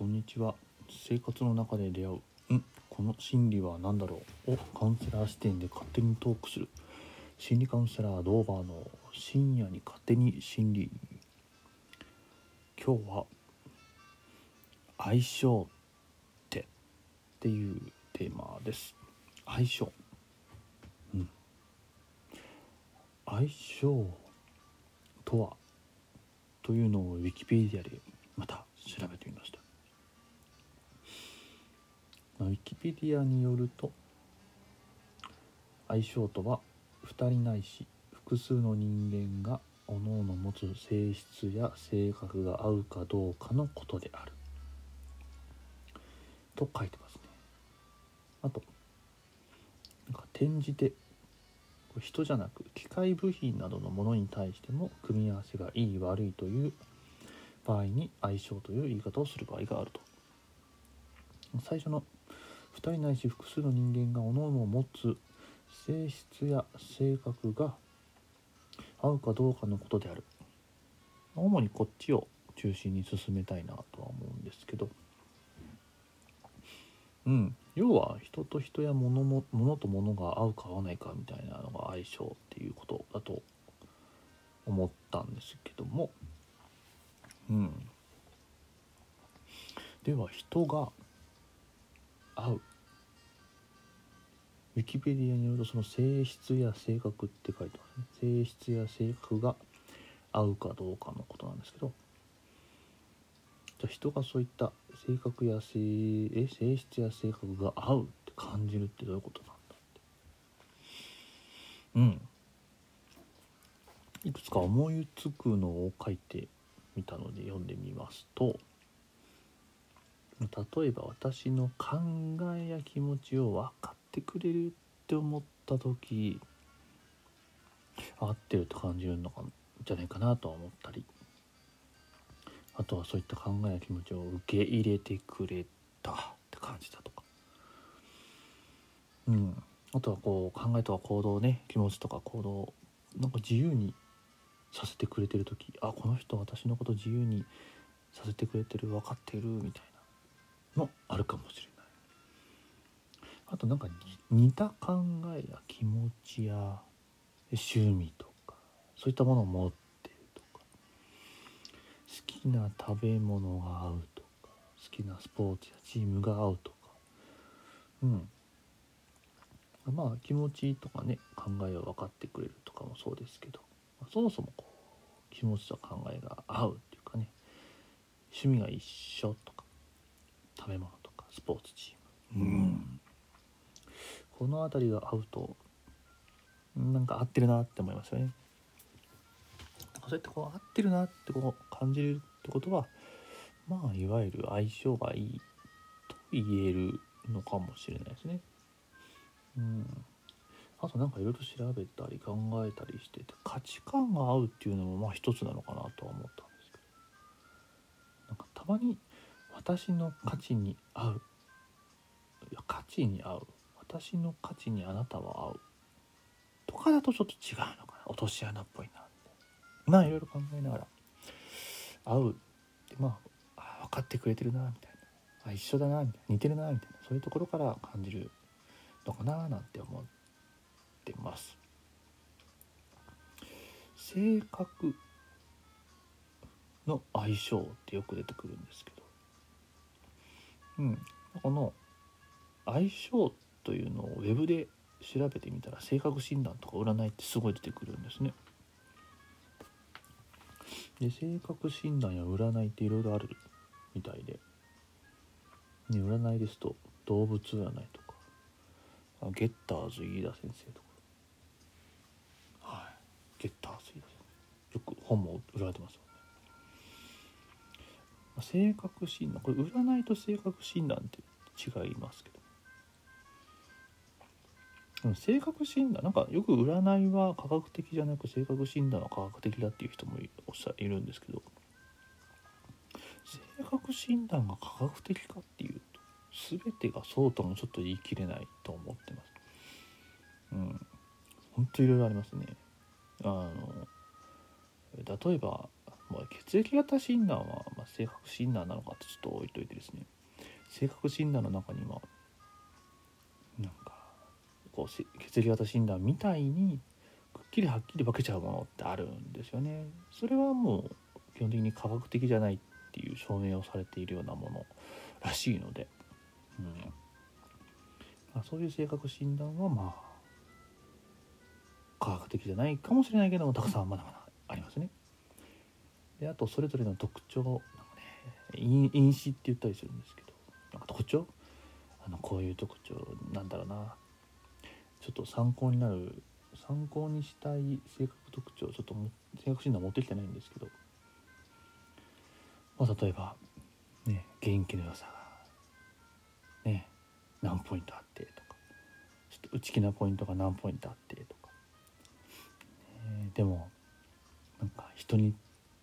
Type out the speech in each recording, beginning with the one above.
こんにちは。生活の中で出会うんこの心理は何だろう。をカウンセラー視点で勝手にトークする。心理カウンセラードーバーの深夜に勝手に心理。今日は相性ってっていうテーマです。相性。うん。相性とは？というのをウィキペディアでウィキペディアによると相性とは2人ないし複数の人間が各々持つ性質や性格が合うかどうかのことである。と書いてますね。あとなんか転じて人じゃなく機械部品などのものに対しても組み合わせがいい悪いという場合に相性という言い方をする場合があると。最初の2人ないし複数の人間が各々持つ性質や性格が合うかどうかのことである。主にこっちを中心に進めたいなとは思うんですけど。うん。要は人と人や物も物と物が合うか合わないかみたいなのが相性っていうことだと思ったんですけども。うん。では人が合う。ウィキペディアによるとその性質や性格って書いてますね。性質や性格が合うかどうかのことなんですけど。じゃ人がそういった性格や性え性質や性格が合うって感じるってどういうことなんだって。うん。いくつか思いつくのを書いてみたので読んでみますと。例えば私の考えや気持ちを分かってくれるって思った時合ってると感じるのかじゃないかなとは思ったり。あとはそういった考えや気持ちを受け入れてくれたって感じだとか。うん。あとはこう考えとか行動ね気持ちとか行動なんか自由にさせてくれてる時あこの人私のこと自由にさせてくれてる分かってるみたいな。のあるかもしれない。あとなんか似た考えや気持ちや趣味とかそういったものを持ってるとか好きな食べ物が合うとか好きなスポーツやチームが合うとかうん。まあ気持ちとかね考えを分かってくれるとかもそうですけどそもそもこう気持ちと考えが合うっていうかね趣味が一緒とか食べ物とかスポーツチーム、うん、この辺りが合うとなんか合ってるなって思いますよね。そうやってこう合ってるなってこう感じるってことはまあいわゆる相性がいいと言えるのかもしれないですね。うん、あとなんかいろいろ調べたり考えたりしてて価値観が合うっていうのもまあ一つなのかなとは思ったんですけどなんかたまに私の価値に合う。いや価値に合う。私の価値にあなたは合う。とかだとちょっと違うのかな。落とし穴っぽいなって。まあいろいろ考えながら。合う。ってまあ分かってくれてるなみたいな。あ一緒だなみたいな。似てるなみたいな。そういうところから感じるのかななんて思ってます。性格の相性ってよく出てくるんですけど。うん。この相性というのをウェブで調べてみたら性格診断とか占いってすごい出てくるんですね。で性格診断や占いっていろいろあるみたいで、ね、占いですと動物占いとか。ゲッターズ飯田先生とか。はい。ゲッターズ飯田先生。よく本も売られてます性格診断。これ占いと性格診断って違いますけど。性格診断。なんかよく占いは科学的じゃなく性格診断は科学的だっていう人もおっしゃいるんですけど。性格診断が科学的かっていうと全てがそうともちょっと言い切れないと思ってます。うん。本当いろいろありますね。あの例えば、まあ、血液型診断は、まあ、性格診断なのかってちょっと置いといてですね性格診断の中にはなんかこう血液型診断みたいにくっきりはっきり分けちゃうものってあるんですよね。それはもう基本的に科学的じゃないっていう証明をされているようなものらしいので、うんまあ、そういう性格診断はまあ科学的じゃないかもしれないけどもたくさんまだまだありますね。であとそれぞれの特徴なんか、ね、因子って言ったりするんですけどなんか特徴？あのこういう特徴なんだろうな。ちょっと参考になる参考にしたい性格特徴ちょっと性格診断持ってきてないんですけど、まあ、例えばね元気の良さがね何ポイントあってとか。ちょっと内気なポイントが何ポイントあってとか、ね、でもなんか人に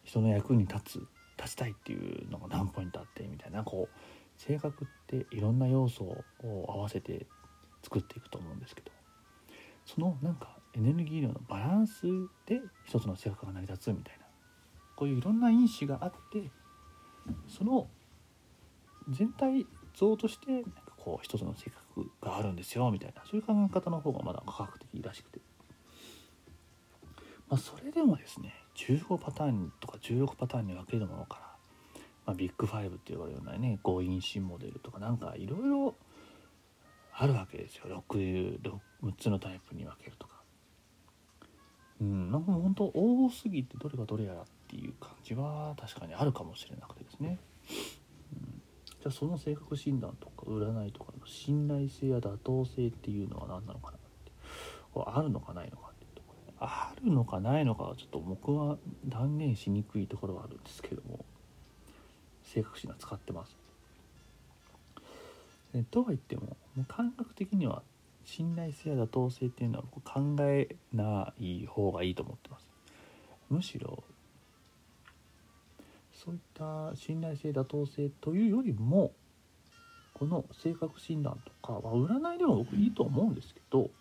人の役に立つ立ちたいっていうのが何ポイントあってみたいな。こう性格っていろんな要素を合わせて作っていくと思うんですけど。そのなんかエネルギー量のバランスで一つの性格が成り立つみたいな。こういういろんな因子があってその全体像としてなんかこう一つの性格があるんですよみたいな。そういう考え方の方がまだ科学的らしくて、まあ、それでもですね15パターンとか16パターンに分けるものから、まあ、ビッグファイブって呼ばれるようなね強引心モデルとかなんかいろいろあるわけですよ。6, 6, 6つのタイプに分けるとか。うん、なんか本当多すぎてどれがどれやらっていう感じは確かにあるかもしれなくてですね。うん、じゃあその性格診断とか占いとかの信頼性や妥当性っていうのは何なのかなって。あるのかないのか。あるのかないのかはちょっと僕は断言しにくいところはあるんですけども正確診断使ってます。えとは言っても感覚的には信頼性や妥当性っていうのは僕考えない方がいいと思ってます。むしろそういった信頼性妥当性というよりもこの性格診断とかは占いでも僕いいと思うんですけど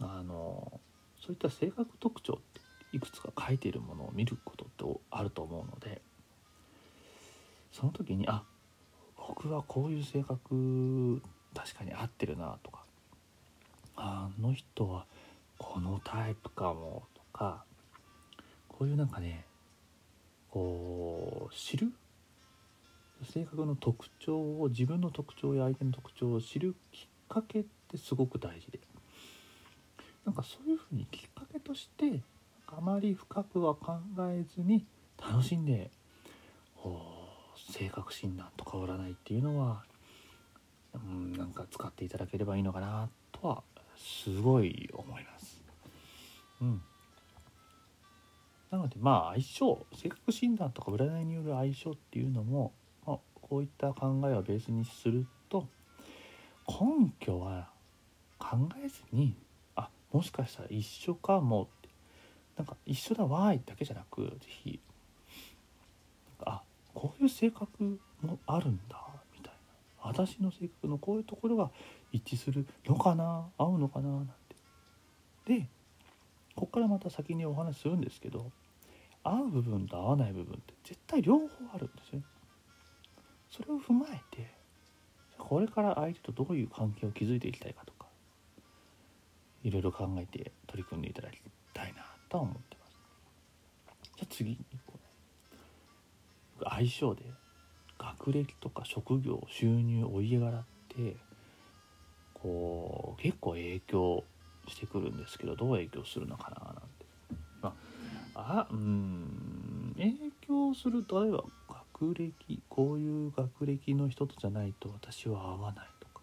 あのそういった性格特徴っていくつか書いているものを見ることってあると思うのでその時にあ僕はこういう性格確かに合ってるなとかあの人はこのタイプかもとかこういうなんかねこう知る性格の特徴を自分の特徴や相手の特徴を知るきっかけってすごく大事で。なんかそういうふうにきっかけとしてあまり深くは考えずに楽しんで性格診断とか占いっていうのは、うん、なんか使っていただければいいのかなとはすごい思います。うん、なのでまあ相性性格診断とか占いによる相性っていうのも、まあ、こういった考えをベースにすると根拠は考えずにもしかしたら一緒かもって。なんか一緒だわーいだけじゃなく是非あこういう性格もあるんだみたいな。私の性格のこういうところが一致するのかな合うのかななんて。でここからまた先にお話しするんですけど合う部分と合わない部分って絶対両方あるんですよそれを踏まえてこれから相手とどういう関係を築いていきたいかとかいろいろ考えて取り組んでいただきたいなとは思ってます。じゃあ次に相性で学歴とか職業収入お家柄ってこう結構影響してくるんですけどどう影響するのかななんて。まああうん影響する例えば学歴こういう学歴の人とじゃないと私は合わないとか。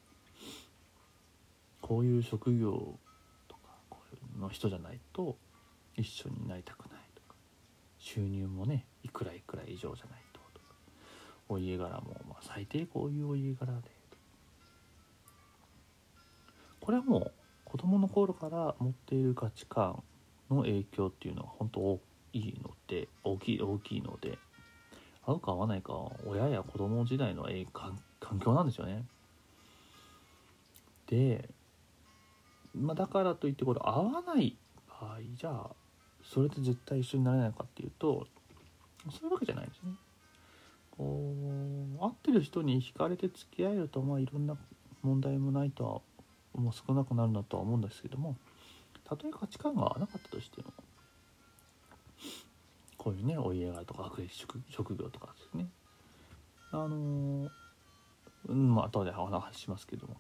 こういう職業の人じゃないと一緒になりたくないとか。収入もねいくらいくら以上じゃないととか。お家柄も、まあ、最低こういうお家柄で。これはもう子供の頃から持っている価値観の影響っていうのは本当大きいので大きい大きいので合うか合わないか親や子供時代の環境なんですよね。でまあ、だからといってこれ合わない場合じゃあそれで絶対一緒になれないかっていうとそういうわけじゃないんですね。こう合ってる人に惹かれて付き合えるとまあいろんな問題もないとはもう少なくなるなとは思うんですけどもたとえ価値観が合わなかったとしてもこういうねお家柄とか学歴職業とかですねあのうんまあ後でお話しますけども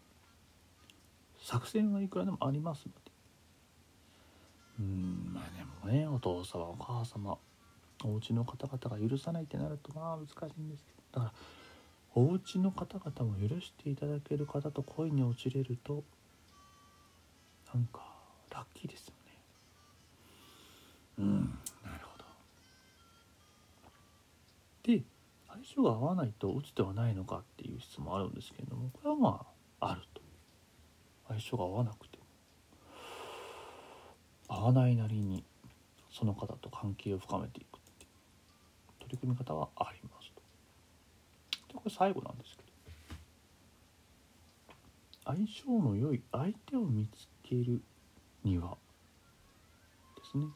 作戦はいくらでもありますので。うんまあでもねお父様お母様お家の方々が許さないってなるとまあ難しいんですけど。だからお家の方々も許していただける方と恋に落ちれるとなんかラッキーですよね。うんなるほど。で相性が合わないと打つではないのかっていう質問あるんですけれどもこれはまああると。相性が合わなくて。も合わないなりにその方と関係を深めていくっていう。取り組み方はありますと。でこれ最後なんですけど。相性の良い相手を見つけるにはですね。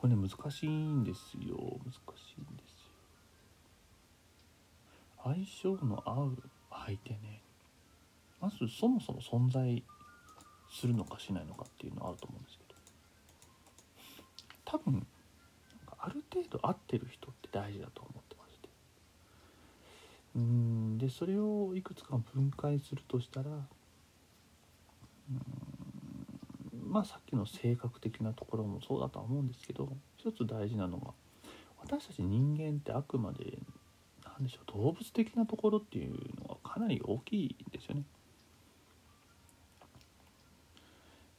これね難しいんですよ。難しいんですよ。相性の合う相手ね。まずそもそも存在するのかしないのかっていうのはあると思うんですけど。多分ある程度合ってる人って大事だと思ってまして。うんでそれをいくつか分解するとしたらうんまあさっきの性格的なところもそうだとは思うんですけど一つ大事なのが私たち人間ってあくまで何でしょう動物的なところっていうのはかなり大きいんですよね。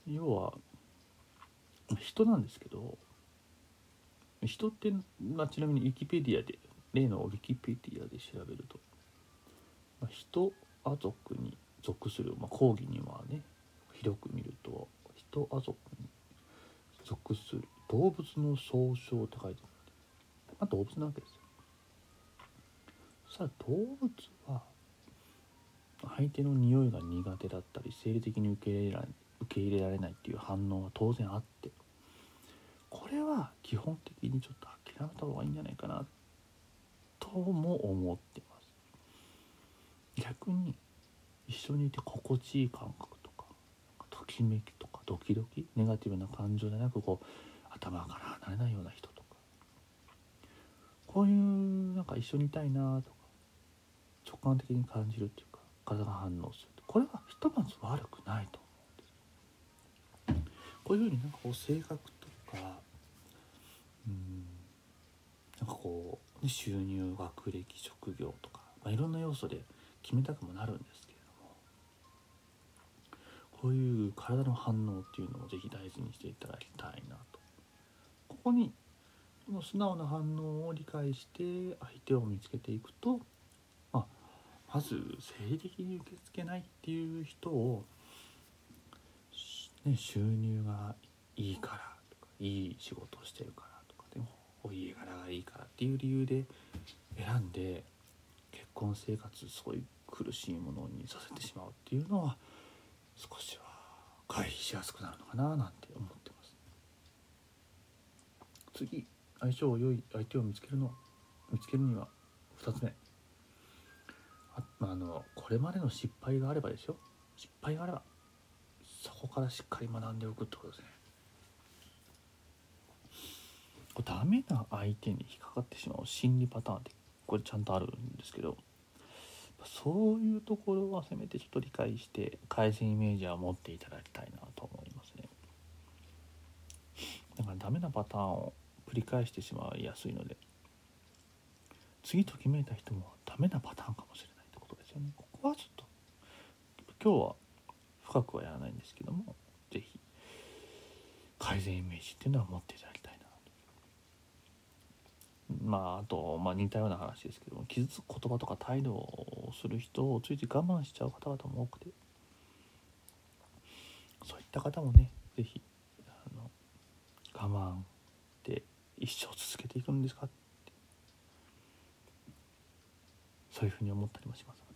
要は人なんですけど人って、まあ、ちなみにウィキペディアで例のウィキペディアで調べると、まあ、人ア族に属する、まあ、講義にはね広く見ると人ア族に属する動物の総称って書いてある、まあ、動物なわけですよさあ動物は相手の匂いが苦手だったり生理的に受け入れられ受け入れられないっていう反応は当然あってこれは基本的にちょっと諦めた方がいいんじゃないかなとも思ってます。逆に一緒にいて心地いい感覚とかときめきとかドキドキネガティブな感情じゃなくこう頭から離れないような人とかこういうなんか一緒にいたいなとか直感的に感じるっていう体が反応する。これはひとまず悪くないと思うんです。こういうふうになんかこう性格とかうんなんかこう収入学歴職業とか、まあ、いろんな要素で決めたくもなるんですけれどもこういう体の反応っていうのをぜひ大事にしていただきたいなと。ここにこの素直な反応を理解して相手を見つけていくと、まず生理的に受け付けないっていう人を、ね、収入がいいからとかいい仕事をしてるからとかでもお家柄がいいからっていう理由で選んで結婚生活すごい苦しいものにさせてしまうっていうのは少しは回避しやすくなるのかななんて思ってます。次相性良い相手を見つけるの見つけるには2つ目。あ,、のこれまでの失敗があればですよ。失敗があればそこからしっかり学んでおくってことですね。これダメな相手に引っかかってしまう心理パターンってこれちゃんとあるんですけどそういうところはせめてちょっと理解して改善イメージは持っていただきたいなと思いますね。だからダメなパターンを繰り返してしまいやすいので次ときめいた人もダメなパターンかもしれない。ですよね。ここはちょっと今日は深くはやらないんですけども是非改善イメージっていうのは持っていただきたいな。とまああと、まあ、似たような話ですけども傷つく言葉とか態度をする人をついつい我慢しちゃう方々も多くてそういった方もね是非我慢って一生続けていくんですかってそういうふうに思ったりもします。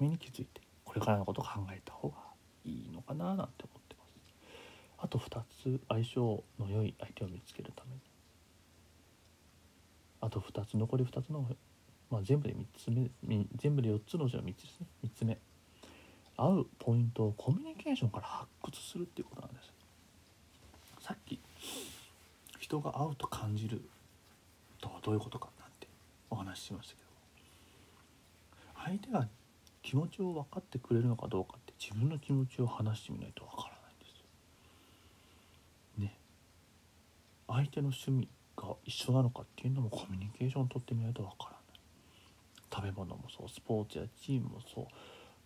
めに気づいてこれからのことを考えた方がいいのかななんて思ってます。あと2つ相性の良い相手を見つけるために。あと2つ残り2つの、まあ、全部で3つ目全部で4つのうちの3つですね。3つ目。合うポイントをコミュニケーションから発掘するっていうことなんです。さっき人が合うと感じるとはどういうことかなんてお話ししましたけど。相手が気持ちを分かってくれるのかどうかって自分の気持ちを話してみないと分からないんですよ。ね相手の趣味が一緒なのかっていうのもコミュニケーションをとってみないと分からない食べ物もそうスポーツやチームもそう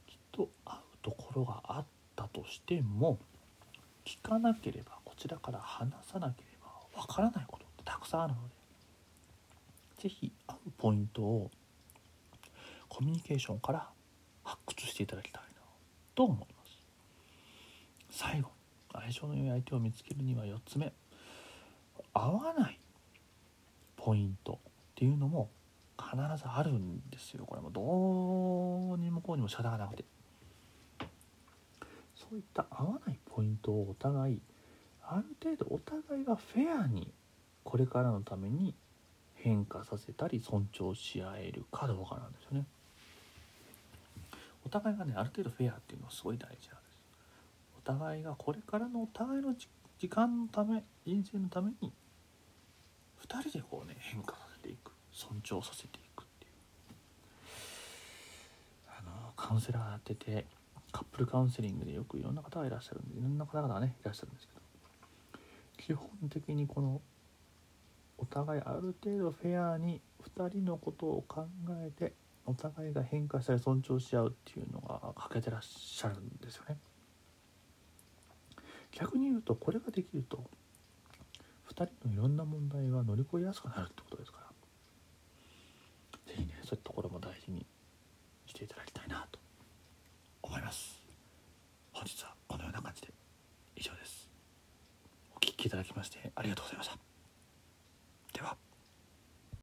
きっと合うところがあったとしても聞かなければこちらから話さなければ分からないことってたくさんあるので是非合うポイントをコミュニケーションから発掘していただきたいなと思います。最後相性の良い相手を見つけるには4つ目。合わないポイントっていうのも必ずあるんですよ。これもどうにもこうにも仕方がなくて。そういった合わないポイントをお互いある程度お互いがフェアにこれからのために変化させたり尊重し合えるかどうかなんですよね。お互いがねある程度フェアっていうのはすごい大事なんです。お互いがこれからのお互いの時間のため人生のために2人でこうね変化させていく。尊重させていくっていう。あのカウンセラーやっててカップルカウンセリングでよくいろんな方がいらっしゃるんでいろんな方々がねいらっしゃるんですけど基本的にこのお互いある程度フェアに2人のことを考えてお互いが変化したり尊重し合うっていうのが欠けてらっしゃるんですよね。逆に言うとこれができると2人のいろんな問題が乗り越えやすくなるってことですから。是非ねそういったところも大事にしていただきたいなと。思います。本日はこのような感じで以上です。お聴きいただきましてありがとうございました。